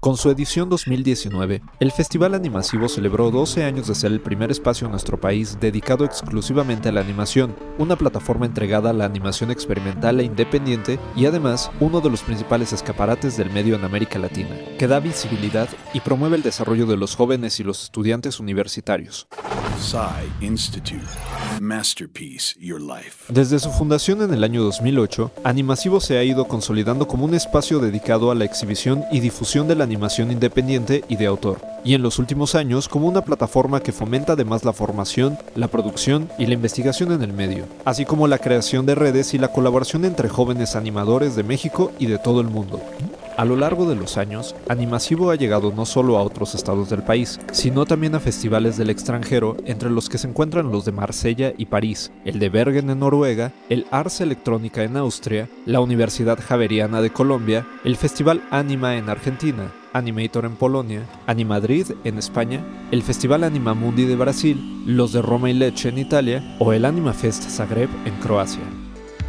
Con su edición 2019, el Festival Animasivo celebró 12 años de ser el primer espacio en nuestro país dedicado exclusivamente a la animación, una plataforma entregada a la animación experimental e independiente y además uno de los principales escaparates del medio en América Latina, que da visibilidad y promueve el desarrollo de los jóvenes y los estudiantes universitarios. Institute. Masterpiece Your Life. Desde su fundación en el año 2008, Animasivo se ha ido consolidando como un espacio dedicado a la exhibición y difusión de la animación independiente y de autor, y en los últimos años como una plataforma que fomenta además la formación, la producción y la investigación en el medio, así como la creación de redes y la colaboración entre jóvenes animadores de México y de todo el mundo. A lo largo de los años, Animasivo ha llegado no solo a otros estados del país, sino también a festivales del extranjero, entre los que se encuentran los de Marsella y París, el de Bergen en Noruega, el Ars Electrónica en Austria, la Universidad Javeriana de Colombia, el Festival Anima en Argentina, Animator en Polonia, Animadrid en España, el Festival Anima Mundi de Brasil, los de Roma y Lecce en Italia o el Anima Fest Zagreb en Croacia.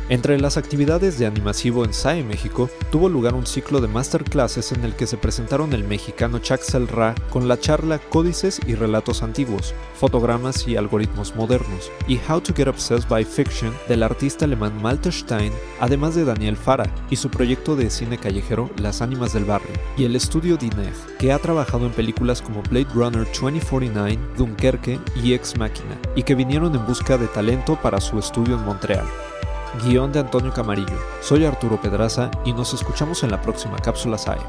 Entre las actividades de Animasivo en SAE México, tuvo lugar un ciclo de masterclasses en el que se presentaron el mexicano Chaxel Ra con la charla Códices y Relatos Antiguos, Fotogramas y Algoritmos Modernos, y How to Get Obsessed by Fiction del artista alemán Malte Stein, además de Daniel Fara y su proyecto de cine callejero Las Ánimas del Barrio, y el estudio Dineg, que ha trabajado en películas como Blade Runner 2049, Dunkerque y Ex Machina, y que vinieron en busca de talento para su estudio en Montreal. Guión de Antonio Camarillo. Soy Arturo Pedraza y nos escuchamos en la próxima cápsula SAE.